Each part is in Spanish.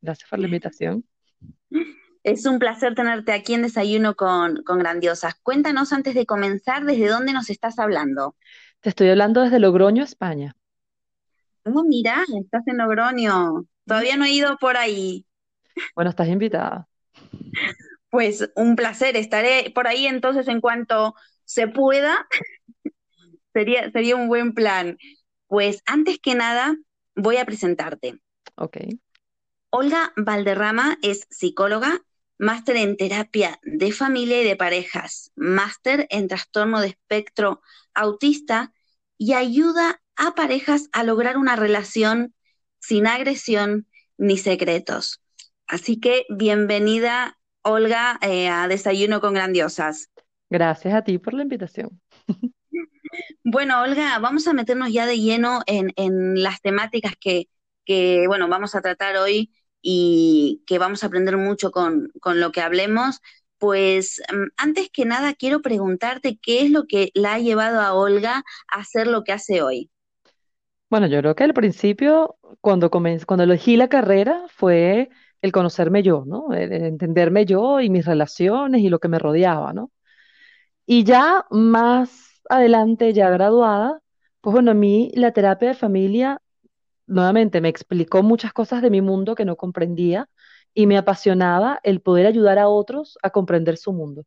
gracias por la invitación. Es un placer tenerte aquí en Desayuno con, Grandiosas. Cuéntanos antes de comenzar, ¿desde dónde nos estás hablando? Te estoy hablando desde Logroño, España. Oh, mira, estás en Logroño. Todavía no he ido por ahí. Bueno, estás invitada. Pues un placer, estaré por ahí entonces en cuanto se pueda. sería, sería un buen plan. Pues antes que nada, voy a presentarte. Ok. Olga Valderrama es psicóloga, máster en terapia de familia y de parejas, máster en trastorno de espectro autista y ayuda a parejas a lograr una relación sin agresión ni secretos. Así que bienvenida, Olga, eh, a Desayuno con Grandiosas. Gracias a ti por la invitación. Bueno, Olga, vamos a meternos ya de lleno en, en las temáticas que, que, bueno, vamos a tratar hoy y que vamos a aprender mucho con, lo que hablemos, pues mm, antes que nada quiero preguntarte qué es lo que la ha llevado a Olga a hacer lo que hace hoy. Bueno, yo creo que al principio, cuando cuando elegí la carrera, fue el conocerme yo, ¿no? El entenderme yo y mis relaciones y lo que me rodeaba, ¿no? Y ya más adelante, ya graduada, pues bueno, a mí la terapia de familia nuevamente me explicó muchas cosas de mi mundo que no comprendía y me apasionaba el poder ayudar a otros a comprender su mundo.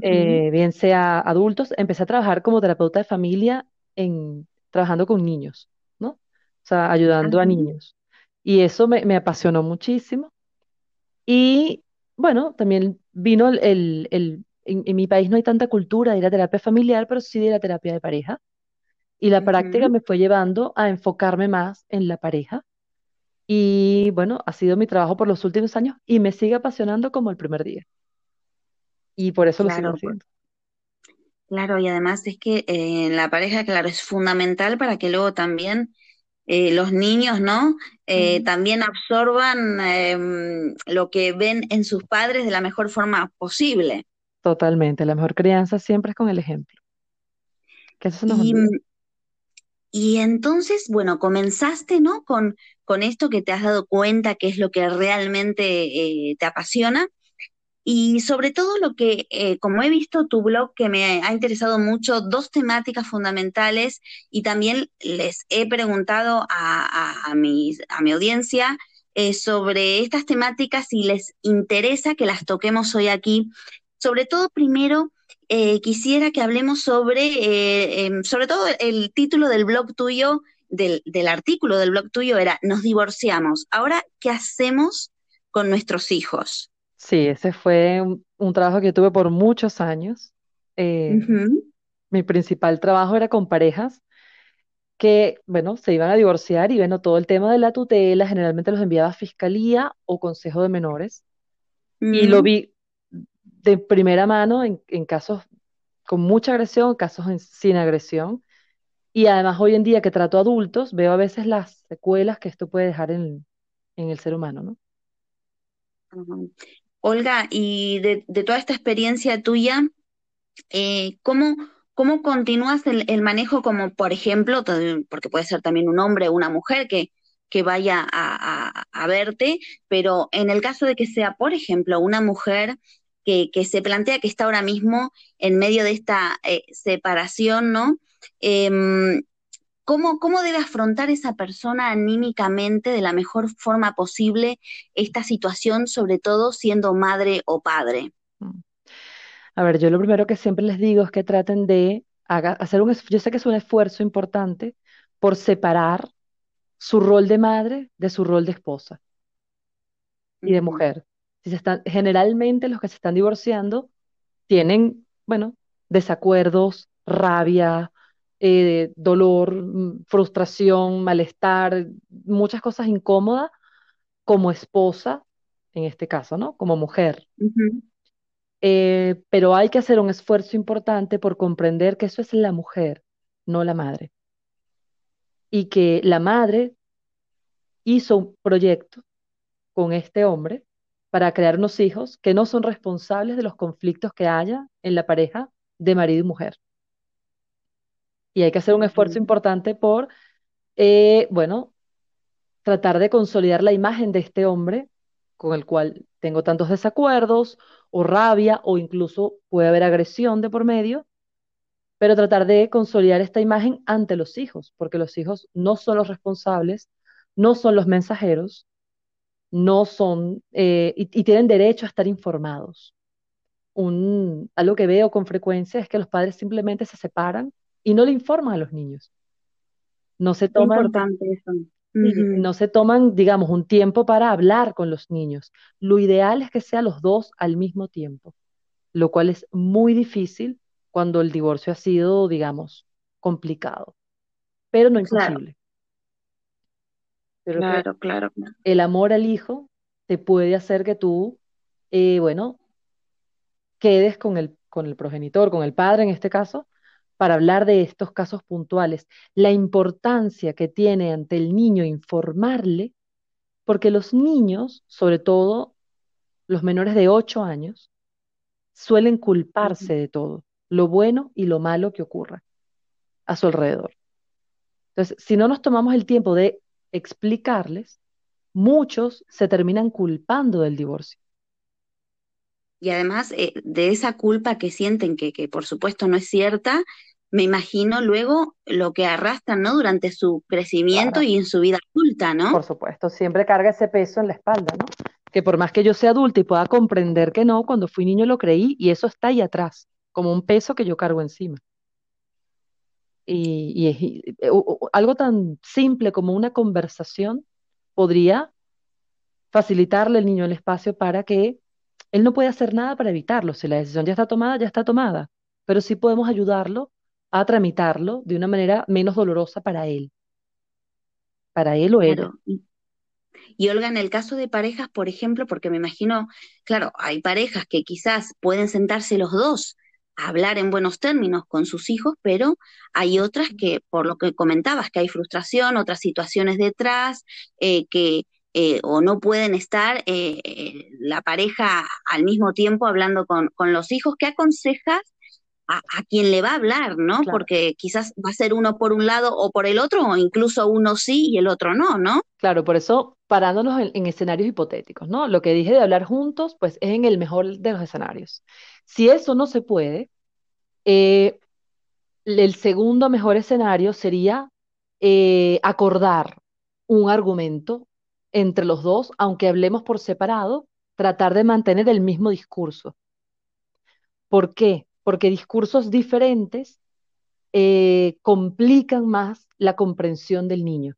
Eh, bien sea adultos, empecé a trabajar como terapeuta de familia en, trabajando con niños, ¿no? O sea, ayudando a Ajá. niños. Y eso me, me apasionó muchísimo. Y bueno, también vino el, el- el- en, en mi país no hay tanta cultura de la terapia familiar, pero sí de la terapia de pareja. Y la práctica Ujú. me fue llevando a enfocarme más en la pareja. Y bueno, ha sido mi trabajo por los últimos años y me sigue apasionando como el primer día. Y por eso lo sigo Claro, haciendo. claro, y además es que eh, la pareja, claro, es fundamental para que luego también eh, los niños, ¿no? Eh, Mm, también absorban em, lo que ven en sus padres de la mejor forma posible. Totalmente. La mejor crianza siempre es con el ejemplo, que eso se nos Y. y entonces, bueno, comenzaste, ¿no? Con, con esto que te has dado cuenta que es lo que realmente eh, te apasiona. Y sobre todo lo que, eh, como he visto tu blog, que me ha interesado mucho, dos temáticas fundamentales y también les he preguntado a, a, a mis- a mi audiencia eh, sobre estas temáticas si les interesa que las toquemos hoy aquí. Sobre todo, primero, eh, quisiera que hablemos sobre, eh, em, sobre todo el título del blog tuyo, del, del artículo del blog tuyo era Nos divorciamos. Ahora, ¿qué hacemos con nuestros hijos? Sí, ese fue un, un trabajo que tuve por muchos años. Eh, mi principal trabajo era con parejas que, bueno, se iban a divorciar y, bueno, todo el tema de la tutela generalmente los enviaba a fiscalía o consejo de menores. Y lo mm, vi de primera mano en, casos con mucha agresión, casos sin agresión. Y además hoy en día que trato adultos, veo a veces las secuelas que esto puede dejar en, en el ser humano, ¿no? Olga, y de, de toda esta experiencia tuya, eh, ¿cómo, cómo continúas el, el manejo como, por ejemplo, porque puede ser también un hombre o una mujer que, que vaya a, a- a verte, pero en el caso de que sea, por ejemplo, una mujer que, que se plantea que está ahora mismo en medio de esta eh, separación, ¿no? Em, ¿Cómo, cómo debe afrontar esa persona anímicamente de la mejor forma posible esta situación, sobre todo siendo madre o padre? Mm. A ver, yo lo primero que siempre les digo es que traten de haga- hacer un, yo sé que es un esfuerzo importante por separar su rol de madre de su rol de esposa y de mujer. Si se están, generalmente los que se están divorciando tienen, bueno, desacuerdos, rabia, eh, dolor, mm, frustración, malestar, muchas cosas incómodas como esposa, en este caso, ¿no? Como mujer. Eh, pero hay que hacer un esfuerzo importante por comprender que eso es la mujer, no la madre. Y que la madre hizo un proyecto con este hombre para crear unos hijos que no son responsables de los conflictos que haya en la pareja de marido y mujer. Y hay que hacer un esfuerzo importante por, eh, bueno, tratar de consolidar la imagen de este hombre con el cual tengo tantos desacuerdos o rabia o incluso puede haber agresión de por medio pero tratar de consolidar esta imagen ante los hijos, porque los hijos no son los responsables, no son los mensajeros, no son, eh, y, y tienen derecho a estar informados. Un, algo que veo con frecuencia es que los padres simplemente se separan y no le informan a los niños. No se toman, importante eso. no se toman, digamos, un tiempo para hablar con los niños. Lo ideal es que sean los dos al mismo tiempo, lo cual es muy difícil cuando el divorcio ha sido, digamos, complicado. pero no imposible. Que claro, claro, claro. el amor al hijo te puede hacer que tú, eh, bueno, quedes con el, con el progenitor, con el padre en este caso, para hablar de estos casos puntuales. La importancia que tiene ante el niño informarle, porque los niños, sobre todo los menores de 8 años, suelen culparse de todo, lo bueno y lo malo que ocurra a su alrededor. Entonces, si no nos tomamos el tiempo de explicarles, muchos se terminan culpando del divorcio. Y además eh, de esa culpa que sienten, que, que por supuesto no es cierta, me imagino luego lo que arrastran, ¿no? Durante su crecimiento Claro. y en su vida adulta, ¿no? Por supuesto, siempre carga ese peso en la espalda, ¿no? Que por más que yo sea adulta y pueda comprender que no, cuando fui niño lo creí y eso está ahí atrás, como un peso que yo cargo encima. Y, y o- algo tan simple como una conversación podría facilitarle al niño el espacio para que él no puede hacer nada para evitarlo. Si la decisión ya está tomada, ya está tomada. Pero sí podemos ayudarlo a tramitarlo de una manera menos dolorosa para él, para él o. Claro. Y, Olga, en el caso de parejas, por ejemplo, porque me imagino, claro, hay parejas que quizás pueden sentarse los dos hablar en buenos términos con sus hijos, pero hay otras que, por lo que comentabas, que hay frustración, otras situaciones detrás, eh, que eh, o no pueden estar eh, la pareja al mismo tiempo hablando con, con los hijos. ¿Qué aconsejas a, a quien le va a hablar, ¿no? Claro, Porque quizás va a ser uno por un lado o por el otro, o incluso uno sí y el otro no, ¿no? claro, por eso parándonos en, en escenarios hipotéticos, ¿no? Lo que dije de hablar juntos, pues es en el mejor de los escenarios. Si eso no se puede, eh, el segundo mejor escenario sería eh, acordar un argumento entre los dos, aunque hablemos por separado, tratar de mantener el mismo discurso. ¿Por qué? Porque discursos diferentes eh, complican más la comprensión del niño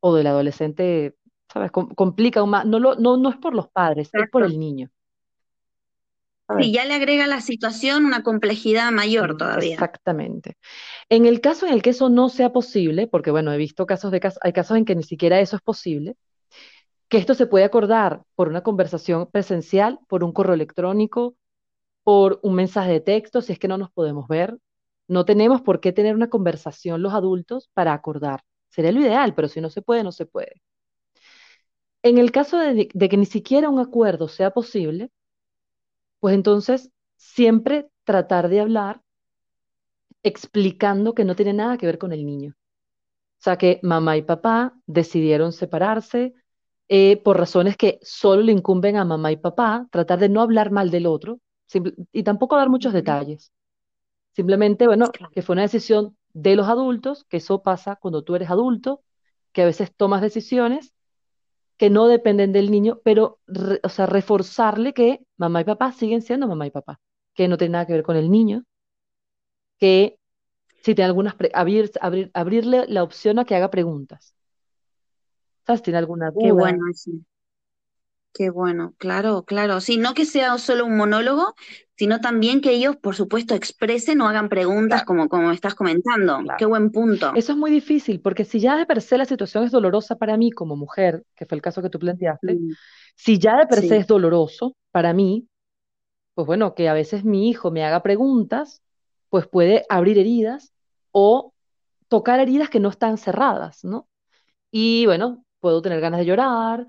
o del adolescente, ¿sabes? Com- complican más, no, lo, no, no es por los padres, es por el niño. Sí, ya le agrega a la situación una complejidad mayor todavía. Exactamente. En el caso en el que eso no sea posible, porque bueno, he visto casos de cas- hay casos en que ni siquiera eso es posible, que esto se puede acordar por una conversación presencial, por un correo electrónico, por un mensaje de texto, si es que no nos podemos ver. No tenemos por qué tener una conversación los adultos para acordar. Sería lo ideal, pero si no se puede, no se puede. En el caso de, de que ni siquiera un acuerdo sea posible, pues entonces siempre tratar de hablar explicando que no tiene nada que ver con el niño. O sea, que mamá y papá decidieron separarse eh, por razones que solo le incumben a mamá y papá, tratar de no hablar mal del otro simple- y tampoco dar muchos detalles. Simplemente, bueno, Claro, que fue una decisión de los adultos, que eso pasa cuando tú eres adulto, que a veces tomas decisiones que no dependen del niño, pero, re- o sea, reforzarle que mamá y papá siguen siendo mamá y papá, que no tiene nada que ver con el niño, que si tiene algunas, pre- abrir, abrir- abrirle la opción a que haga preguntas. ¿Sabes? ¿Tiene alguna qué duda? bueno eso, qué bueno, claro, claro. Sí, no que sea solo un monólogo, sino también que ellos, por supuesto, expresen o hagan preguntas Claro, como, como estás comentando. Qué buen punto. Eso es muy difícil, porque si ya de per se la situación es dolorosa para mí como mujer, que fue el caso que tú planteaste, Mm, si ya de per se sí, es doloroso para mí, pues bueno, que a veces mi hijo me haga preguntas, pues puede abrir heridas o tocar heridas que no están cerradas, ¿no? Y bueno, puedo tener ganas de llorar.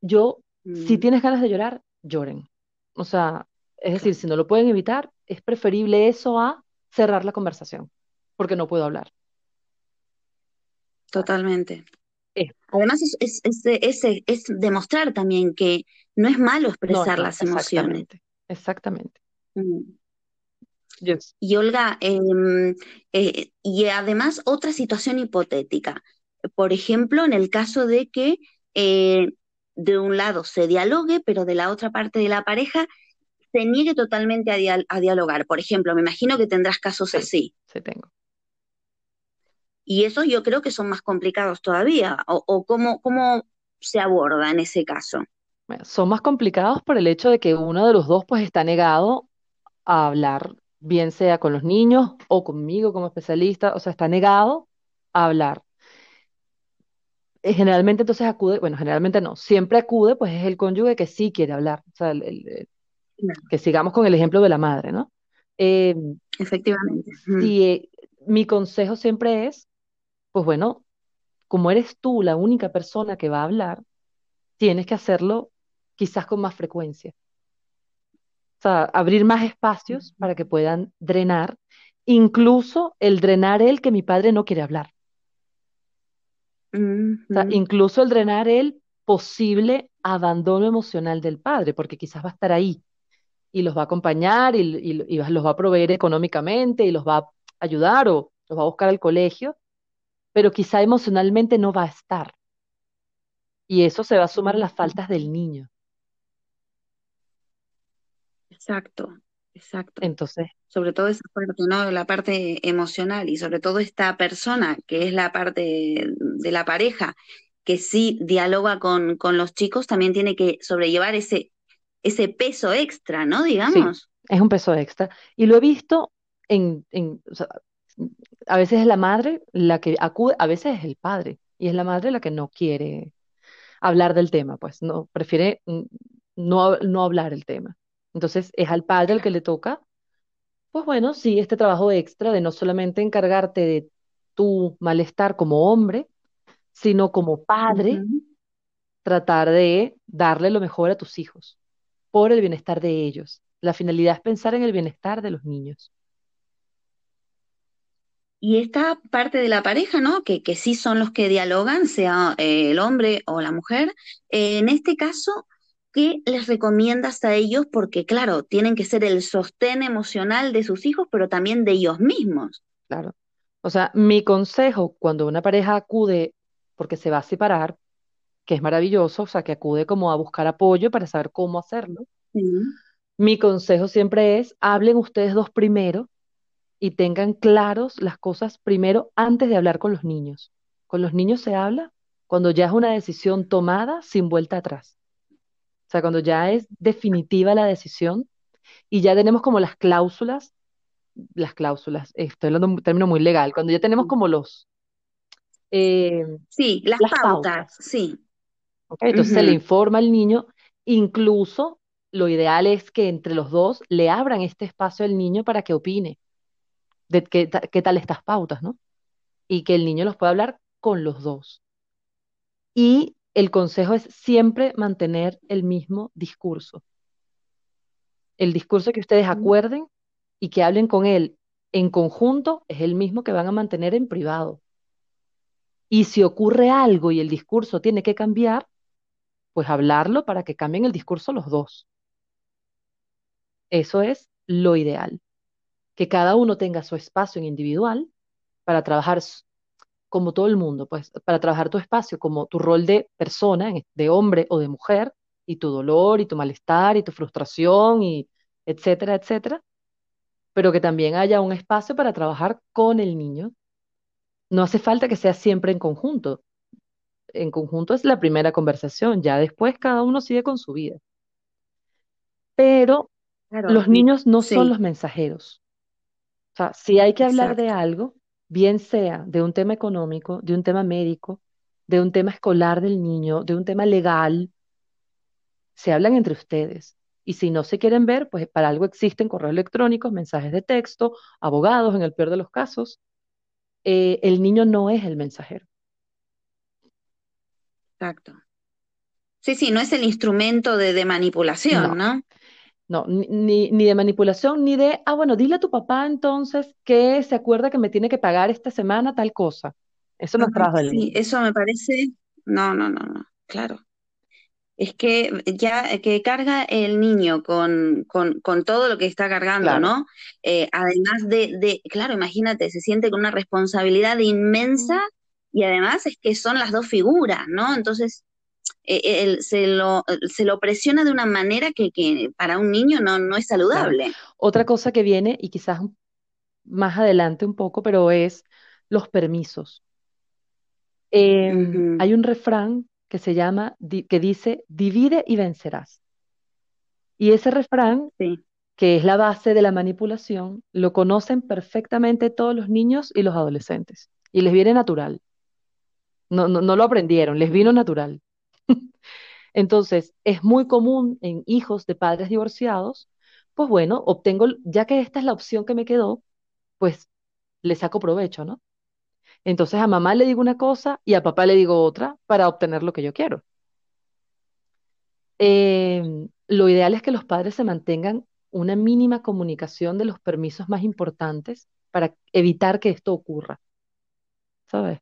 Yo, si mm, tienes ganas de llorar, lloren. O sea, es decir, si no lo pueden evitar, es preferible eso a cerrar la conversación, porque no puedo hablar. totalmente. Eh, Además, es, es, es, es- demostrar también que no es malo no expresar las emociones. exactamente, exactamente. Mm. Yo, Y Olga, em, eh, y además otra situación hipotética. Por ejemplo, en el caso de que eh, de un lado se dialogue, pero de la otra parte de la pareja se niegue totalmente a, dia- a dialogar. Por ejemplo, me imagino que tendrás casos sí, así. sí tengo. Y esos yo creo que son más complicados todavía. O, o cómo, cómo se aborda en ese caso. Bueno, son más complicados por el hecho de que uno de los dos pues está negado a hablar, bien sea con los niños o conmigo como especialista, o sea, está negado a hablar. Eh, Generalmente entonces acude, bueno, generalmente no, siempre acude, pues es el cónyuge que sí quiere hablar, o sea, el- el- el- Claro, que sigamos con el ejemplo de la madre, ¿no? Eh, efectivamente. Si eh, mi consejo siempre es, pues bueno, como eres tú la única persona que va a hablar, tienes que hacerlo quizás con más frecuencia. O sea, abrir más espacios para que puedan drenar, incluso el drenar el que mi padre no quiere hablar. O sea, incluso el drenar el posible abandono emocional del padre, porque quizás va a estar ahí y los va a acompañar y, y- y los va a proveer económicamente y los va a ayudar o los va a buscar al colegio, pero quizá emocionalmente no va a estar. Y eso se va a sumar a las faltas del niño. Exacto. Exacto. Entonces, Sobre todo esa parte, ¿no? La parte emocional y sobre todo esta persona que es la parte de la pareja que sí dialoga con, con los chicos, también tiene que sobrellevar ese, ese peso extra, ¿no? sí, Digamos. es un peso extra. Y lo he visto en, en, o sea, a veces es la madre la que acude, a veces es el padre, y es la madre la que no quiere hablar del tema, pues no, prefiere no, no hablar el tema. Entonces es al padre el que le toca, pues bueno, sí, este trabajo extra de no solamente encargarte de tu malestar como hombre, sino como padre, tratar de darle lo mejor a tus hijos, por el bienestar de ellos. La finalidad es pensar en el bienestar de los niños. Y esta parte de la pareja, ¿no? Que, que sí son los que dialogan, sea eh, el hombre o la mujer. Eh, en este caso, ¿qué les recomiendas a ellos? Porque, claro, tienen que ser el sostén emocional de sus hijos, pero también de ellos mismos. Claro. O sea, mi consejo cuando una pareja acude porque se va a separar, que es maravilloso, o sea, que acude como a buscar apoyo para saber cómo hacerlo, Sí. mi consejo siempre es, hablen ustedes dos primero y tengan claros las cosas primero antes de hablar con los niños. Con los niños se habla cuando ya es una decisión tomada sin vuelta atrás. O sea, cuando ya es definitiva la decisión y ya tenemos como las cláusulas, las cláusulas, estoy hablando de un término muy legal, cuando ya tenemos como los eh, Sí, las las pautas, pautas. sí. Entonces se le informa al niño, incluso lo ideal es que entre los dos le abran este espacio al niño para que opine de qué, qué tal estas pautas, ¿no? Y que el niño los pueda hablar con los dos. Y el consejo es siempre mantener el mismo discurso. El discurso que ustedes acuerden y que hablen con él en conjunto es el mismo que van a mantener en privado. Y si ocurre algo y el discurso tiene que cambiar, pues hablarlo para que cambien el discurso los dos. Eso es lo ideal, que cada uno tenga su espacio en individual para trabajar como todo el mundo, pues para trabajar tu espacio como tu rol de persona, de hombre o de mujer, y tu dolor y tu malestar y tu frustración y etcétera, etcétera, pero que también haya un espacio para trabajar con el niño. No hace falta que sea siempre en conjunto. En conjunto es la primera conversación, ya después cada uno sigue con su vida. Pero Claro, los niños no son los mensajeros. O sea, si hay que hablar de algo, bien sea de un tema económico, de un tema médico, de un tema escolar del niño, de un tema legal, se hablan entre ustedes. Y si no se quieren ver, pues para algo existen correos electrónicos, mensajes de texto, abogados en el peor de los casos. Eh, el niño no es el mensajero. Exacto. Sí, sí, no es el instrumento de, de manipulación, No, ¿no? No, ni, ni de manipulación, ni de, ah, bueno, dile a tu papá entonces que se acuerda que me tiene que pagar esta semana tal cosa. Eso no trabajo del sí, eso me parece. No, no, no, no, claro. Es que ya que carga el niño con, con, con todo lo que está cargando, Claro. ¿no? Eh, además de, de, claro, imagínate, se siente con una responsabilidad inmensa y además es que son las dos figuras, ¿no? Entonces, eh, él se lo, se lo presiona de una manera que, que para un niño no, no es Claro. saludable. Otra cosa que viene, y quizás más adelante un poco, pero es los permisos. Em, hay un refrán que se llama, di- que dice, divide y vencerás. Y ese refrán, sí, que es la base de la manipulación, lo conocen perfectamente todos los niños y los adolescentes. Y les viene natural. No, no, no lo aprendieron, les vino natural. Entonces, es muy común en hijos de padres divorciados, pues bueno, obtengo, ya que esta es la opción que me quedó, pues le saco provecho, ¿no? Entonces a mamá le digo una cosa y a papá le digo otra para obtener lo que yo quiero. Em, lo ideal es que los padres se mantengan una mínima comunicación de los permisos más importantes para evitar que esto ocurra, ¿sabes?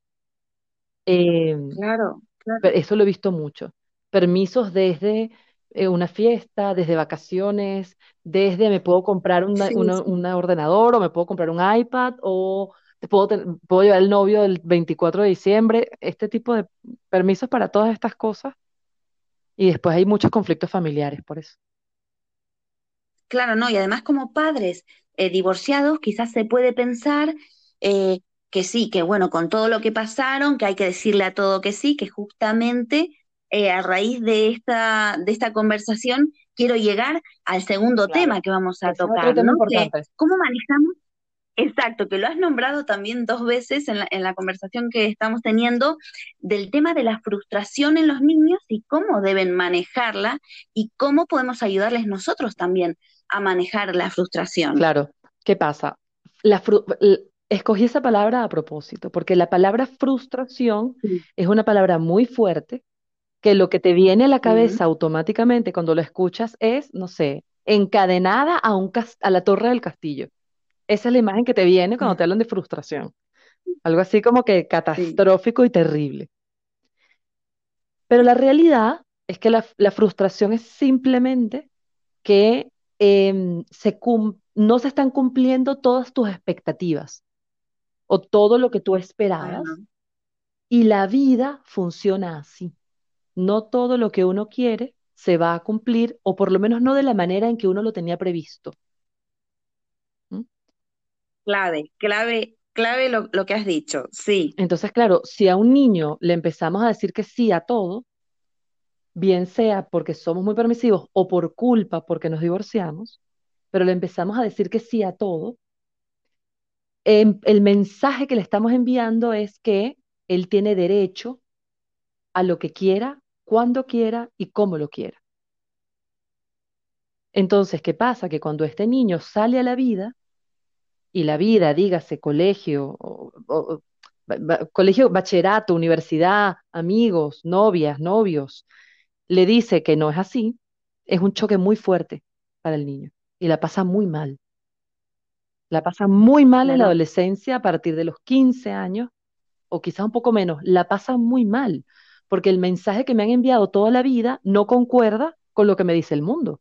Em, claro, Pero eso lo he visto mucho. Permisos desde eh, una fiesta, desde vacaciones, desde me puedo comprar una, Sí, una- sí. una ordenador o me puedo comprar un iPad o puedo, ten- puedo llevar el novio el 24 de diciembre, este tipo de permisos para todas estas cosas. Y después hay muchos conflictos familiares por eso. Claro, no, y además como padres eh, divorciados, quizás se puede pensar eh, que sí, que bueno, con todo lo que pasaron, que hay que decirle a todo que sí, que justamente eh, a raíz de esta, de esta conversación quiero llegar al segundo Claro, tema que vamos a tocar, cómo manejamos Exacto, que lo has nombrado también dos veces en la, en la conversación que estamos teniendo del tema de la frustración en los niños y cómo deben manejarla y cómo podemos ayudarles nosotros también a manejar la frustración. Claro, ¿qué pasa? La fru- escogí esa palabra a propósito, porque la palabra frustración Sí. es una palabra muy fuerte, que lo que te viene a la cabeza automáticamente cuando lo escuchas es, no sé, encadenada a un a la torre del castillo. Esa es la imagen que te viene cuando te hablan de frustración. Algo así como que Sí, catastrófico y terrible. Pero la realidad es que la, la frustración es simplemente que em, se no se están cumpliendo todas tus expectativas o todo lo que tú esperabas y la vida funciona así. No todo lo que uno quiere se va a cumplir o por lo menos no de la manera en que uno lo tenía previsto. ¿m? clave, clave, clave lo, lo que has dicho, sí. Entonces, claro, si a un niño le empezamos a decir que sí a todo, bien sea porque somos muy permisivos o por culpa porque nos divorciamos, pero le empezamos a decir que sí a todo, em, el mensaje que le estamos enviando es que él tiene derecho a lo que quiera, cuando quiera y cómo lo quiera. Entonces, ¿qué pasa? Que cuando este niño sale a la vida, y la vida, dígase colegio, colegio, bachillerato, universidad, amigos, novias, novios, le dice que no es así, es un choque muy fuerte para el niño y la pasa muy mal. La pasa muy mal en la adolescencia a partir de los 15 años o quizás un poco menos, la pasa muy mal porque el mensaje que me han enviado toda la vida no concuerda con lo que me dice el mundo.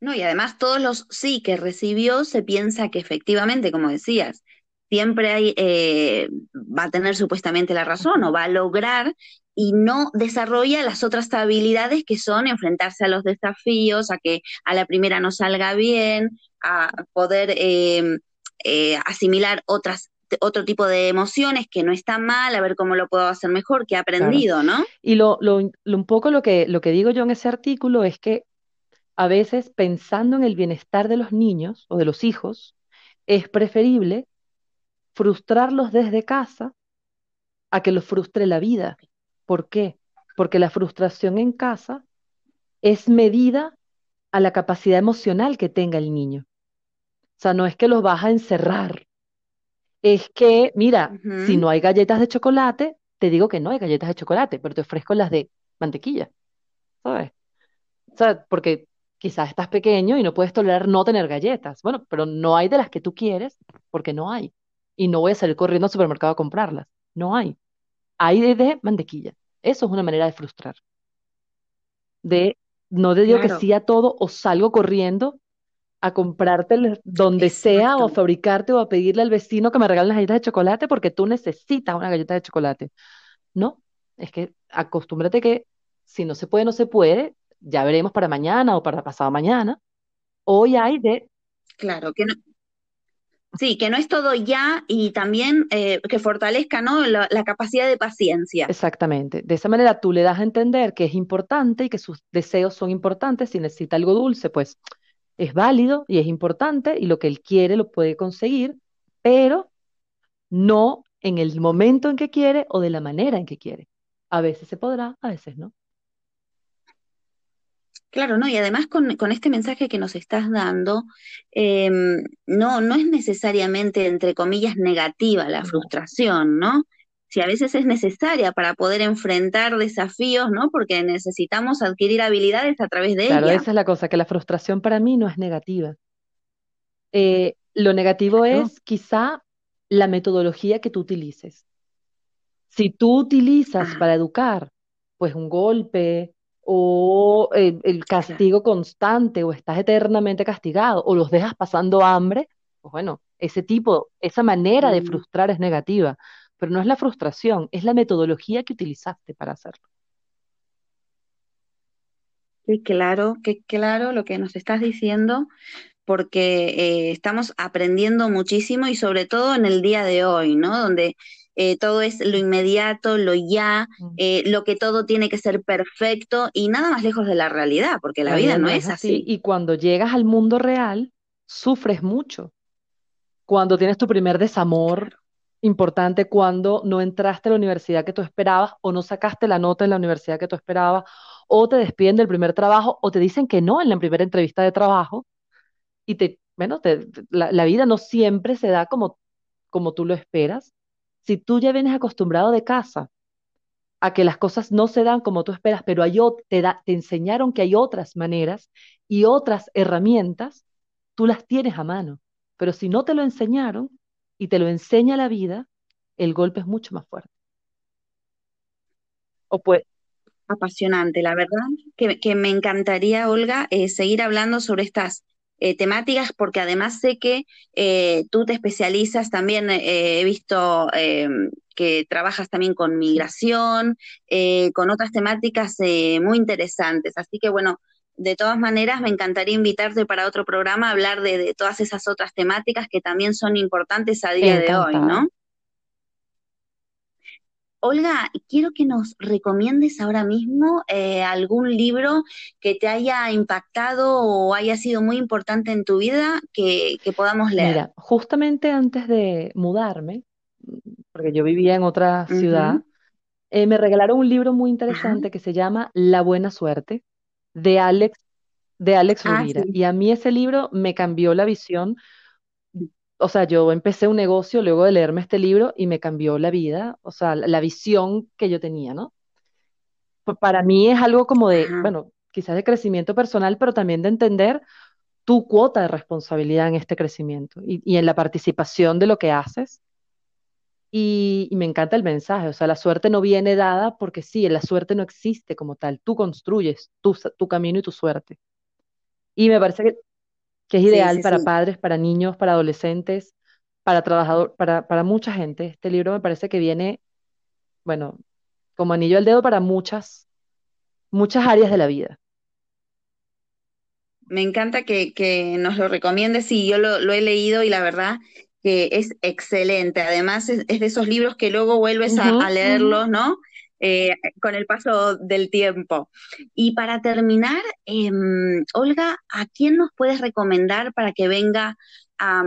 No, y además todos los sí que recibió se piensa que efectivamente, como decías, siempre hay, eh, va a tener supuestamente la razón o va a lograr y no desarrolla las otras habilidades que son enfrentarse a los desafíos, a que a la primera no salga bien, a poder eh, eh, asimilar otras, otro tipo de emociones que no está mal, a ver cómo lo puedo hacer mejor, que Claro. aprendido, ¿no? Y lo, lo, lo- un poco lo que, lo que digo yo en ese artículo es que a veces pensando en el bienestar de los niños o de los hijos, es preferible frustrarlos desde casa a que los frustre la vida. ¿Por qué? Porque la frustración en casa es medida a la capacidad emocional que tenga el niño. O sea, no es que los vas a encerrar, es que, mira, si no hay galletas de chocolate, te digo que no hay galletas de chocolate, pero te ofrezco las de mantequilla, ¿sabes? O sea, porque quizás estás pequeño y no puedes tolerar no tener galletas. Bueno, pero no hay de las que tú quieres porque no hay. Y no voy a salir corriendo al supermercado a comprarlas. No hay. Hay de, mantequilla. Eso es una manera de frustrar. De no te digo que sí a todo o salgo corriendo a comprártelas donde sea o a fabricarte o a pedirle al vecino que me regale las galletas de chocolate porque tú necesitas una galleta de chocolate. No, es que acostúmbrate que si no se puede, no se puede. Ya veremos para mañana o para pasado mañana. Hoy hay de... Claro, que no, Sí, que no es todo ya y también eh, que fortalezca, ¿no? la, la capacidad de paciencia. Exactamente. De esa manera tú le das a entender que es importante y que sus deseos son importantes. Si necesita algo dulce, pues es válido y es importante y lo que él quiere lo puede conseguir, pero no en el momento en que quiere o de la manera en que quiere. A veces se podrá, a veces no. Claro, ¿no? Y además con, con este mensaje que nos estás dando, eh, no, no es necesariamente, entre comillas, negativa la frustración, ¿no? Si a veces es necesaria para poder enfrentar desafíos, ¿no? Porque necesitamos adquirir habilidades a través de Claro, ella. esa es la cosa, que la frustración para mí no es negativa. Eh, lo negativo Claro. es quizá la metodología que tú utilices. Si tú utilizas Ah, para educar, pues un golpe o el, castigo constante o estás eternamente castigado o los dejas pasando hambre, pues bueno, ese tipo, esa manera de Mm. frustrar es negativa, pero no es la frustración, es la metodología que utilizaste para hacerlo. Qué claro, qué claro lo que nos estás diciendo, porque eh, estamos aprendiendo muchísimo y sobre todo en el día de hoy, ¿no? Donde eh, todo es lo inmediato, lo ya, eh, lo que todo tiene que ser perfecto y nada más lejos de la realidad, porque la La vida vida no no es es así así. y cuando llegas al mundo real, sufres mucho. Cuando tienes tu primer desamor Claro. importante, cuando no entraste a la universidad que tú esperabas o no sacaste la nota en la universidad que tú esperabas, o te despiden del primer trabajo o te dicen que no en la primera entrevista de trabajo y te, bueno, te- la, la vida no siempre se da como, como tú lo esperas. Si tú ya vienes acostumbrado de casa a que las cosas no se dan como tú esperas, pero hay, te da- te enseñaron que hay otras maneras y otras herramientas, tú las tienes a mano. Pero si no te lo enseñaron y te lo enseña la vida, el golpe es mucho más fuerte. O pues, Apasionante, la verdad, que, que me encantaría, Olga, eh, seguir hablando sobre estas eh, temáticas, porque además sé que eh, tú te especializas también, eh, he visto eh, que trabajas también con migración, eh, con otras temáticas eh, muy interesantes. Así que bueno, de todas maneras, me encantaría invitarte para otro programa a hablar de, de todas esas otras temáticas que también son importantes a día de hoy. ¿no? Olga, quiero que nos recomiendes ahora mismo eh, algún libro que te haya impactado o haya sido muy importante en tu vida que, que podamos leer. Mira, justamente antes de mudarme, porque yo vivía en otra ciudad, eh, me regalaron un libro muy Ajá. interesante que se llama La Buena Suerte, de Alex, de Alex Ah, Rovira. sí. Y a mí ese libro me cambió la visión. O sea, yo empecé un negocio luego de leerme este libro y me cambió la vida, o sea, la, la visión que yo tenía, ¿no? Pa- Para mí es algo como de, Ajá. bueno, quizás de crecimiento personal, pero también de entender tu cuota de responsabilidad en este crecimiento y, y en la participación de lo que haces. Y, y me encanta el mensaje, o sea, la suerte no viene dada porque sí, la suerte no existe como tal, tú construyes tu, tu camino y tu suerte. Y me parece que, que es ideal sí, para sí. padres, para niños, para adolescentes, para trabajador, para, para mucha gente. Este libro me parece que viene, bueno, como anillo al dedo para muchas, muchas áreas de la vida. Me encanta que, que nos lo recomiendes. Sí, yo lo, lo he leído y la verdad que es excelente. Además, es, es de esos libros que luego vuelves a, leerlos, ¿no? Eh, con el paso del tiempo. Y para terminar, em, Olga, ¿a quién nos puedes recomendar para que venga a,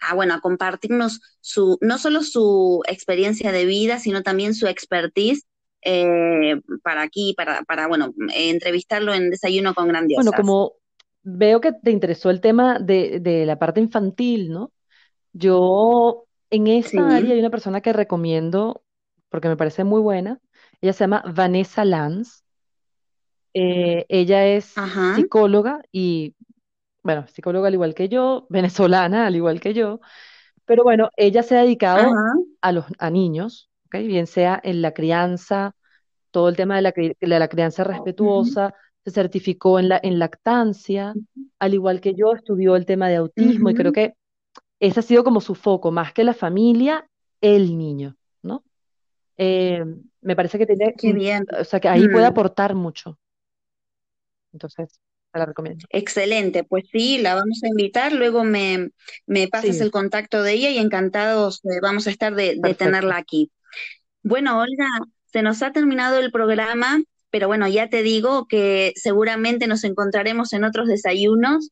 a, bueno, a compartirnos su, no solo su experiencia de vida, sino también su expertise eh, para aquí, para, para, bueno, entrevistarlo en Desayuno con Bueno, Grandiosas? como veo que te interesó el tema de, de la parte infantil, ¿no? Yo en esa área hay una persona que recomiendo porque me parece muy buena. Ella se llama Vanessa Lanz. Eh, ella es ajá, psicóloga y, bueno, psicóloga al igual que yo, venezolana al igual que yo, pero bueno, ella se ha dedicado ajá, a los a niños, ¿ok? Bien sea en la crianza, todo el tema de la, de la crianza respetuosa, se certificó en la, en lactancia, al igual que yo, estudió el tema de autismo y creo que ese ha sido como su foco, más que la familia, el niño, ¿no? Eh, me parece que tiene, Qué bien. o sea, que ahí puede Mm, aportar mucho, entonces, te la recomiendo. Excelente, pues sí, la vamos a invitar, luego me, me pasas Sí, el contacto de ella y encantados eh, vamos a estar de, de tenerla aquí. Bueno, Olga, se nos ha terminado el programa, pero bueno, ya te digo que seguramente nos encontraremos en otros desayunos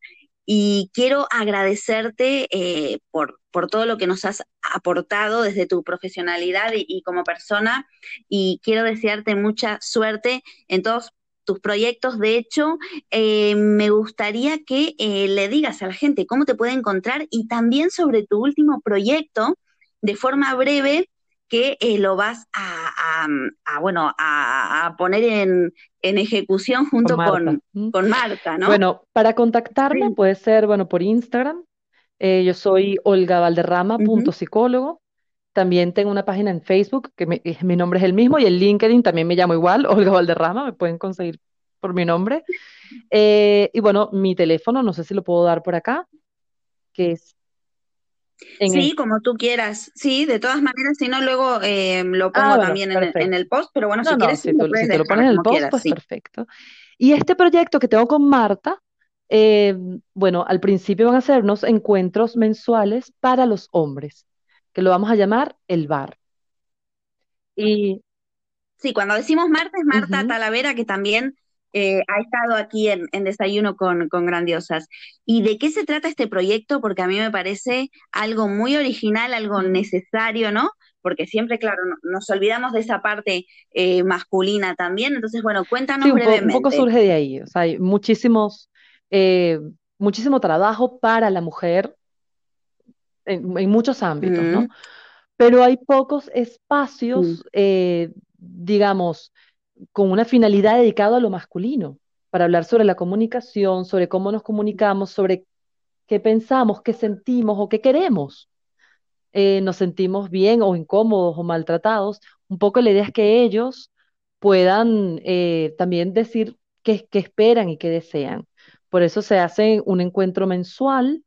y quiero agradecerte eh, por, por todo lo que nos has aportado desde tu profesionalidad y, como persona y quiero desearte mucha suerte en todos tus proyectos. De hecho, eh, me gustaría que eh, le digas a la gente cómo te puede encontrar y también sobre tu último proyecto de forma breve que lo vas a bueno, a, a, poner en, en ejecución Con junto Marta. con, ¿m? con Marta, ¿no? Bueno, para contactarme Sí. puede ser, bueno, por Instagram. Eh, yo soy Olga Valderrama, Uh punto psicólogo. También tengo una página en Facebook, que me- mi nombre es el mismo, y en LinkedIn también me llamo igual, Olga Valderrama, me pueden conseguir por mi nombre. Eh, y bueno, mi teléfono, no sé si lo puedo dar por acá, que es el... Sí, como tú quieras. Sí, de todas maneras, si no, luego eh, lo Ah, pongo bueno, también en, el- en perfecto. el post, pero bueno, No, si no, quieres, si lo tú, si tú lo pones en el post, quieras, pues sí. perfecto. Y este proyecto que tengo con Marta, eh, bueno, al principio van a ser unos encuentros mensuales para los hombres, que lo vamos a llamar el bar. Y Sí, cuando decimos Marta es Marta Talavera, que también eh, ha estado aquí en, en Desayuno con, con Grandiosas. ¿Y de qué se trata este proyecto? Porque a mí me parece algo muy original, algo necesario, ¿no? Porque siempre, claro, no- nos olvidamos de esa parte eh, masculina también. Entonces, bueno, Sí, cuéntanos un, po- un poco brevemente. surge de ahí. O sea, hay muchísimos, eh, muchísimo trabajo para la mujer en, en muchos ámbitos, ¿no? Mm, Pero hay pocos sí, espacios, eh, digamos, con una finalidad dedicada a lo masculino, para hablar sobre la comunicación, sobre cómo nos comunicamos, sobre qué pensamos, qué sentimos o qué queremos. Eh, nos sentimos bien o incómodos o maltratados. Un poco la idea es que ellos puedan eh, también decir qué, esperan y qué desean. Por eso se hace un encuentro mensual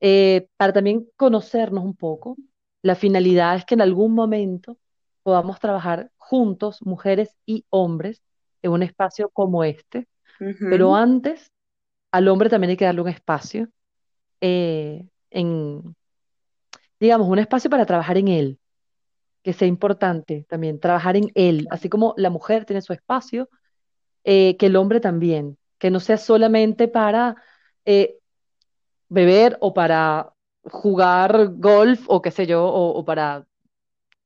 eh, para también conocernos un poco. La finalidad es que en algún momento podamos trabajar juntos, mujeres y hombres, en un espacio como este, pero antes al hombre también hay que darle un espacio, eh, en, digamos, un espacio para trabajar en él, que sea importante también, trabajar en él, así como la mujer tiene su espacio, eh, que el hombre también, que no sea solamente para eh, beber o para jugar golf o qué sé yo, o, o para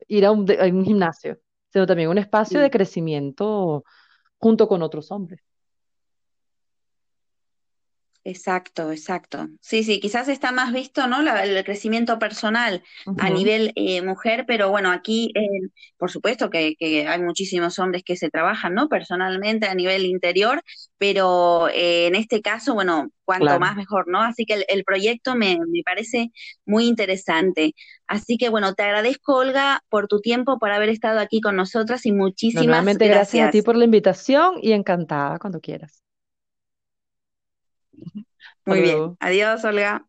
ir a un, a un gimnasio, sino también un espacio de crecimiento junto con otros hombres. Exacto, exacto. Sí, sí, quizás está más visto, ¿no? La- el crecimiento personal a nivel eh, mujer, pero bueno, aquí, eh, por supuesto que, que hay muchísimos hombres que se trabajan, ¿no? Personalmente a nivel interior, pero eh, en este caso, bueno, cuanto claro. más mejor, ¿no? Así que el, el proyecto me, me parece muy interesante. Así que bueno, te agradezco, Olga, por tu tiempo, por haber estado aquí con nosotras y muchísimas nuevamente gracias a ti gracias. por la invitación y encantada cuando quieras. Muy bien. Adiós, Olga.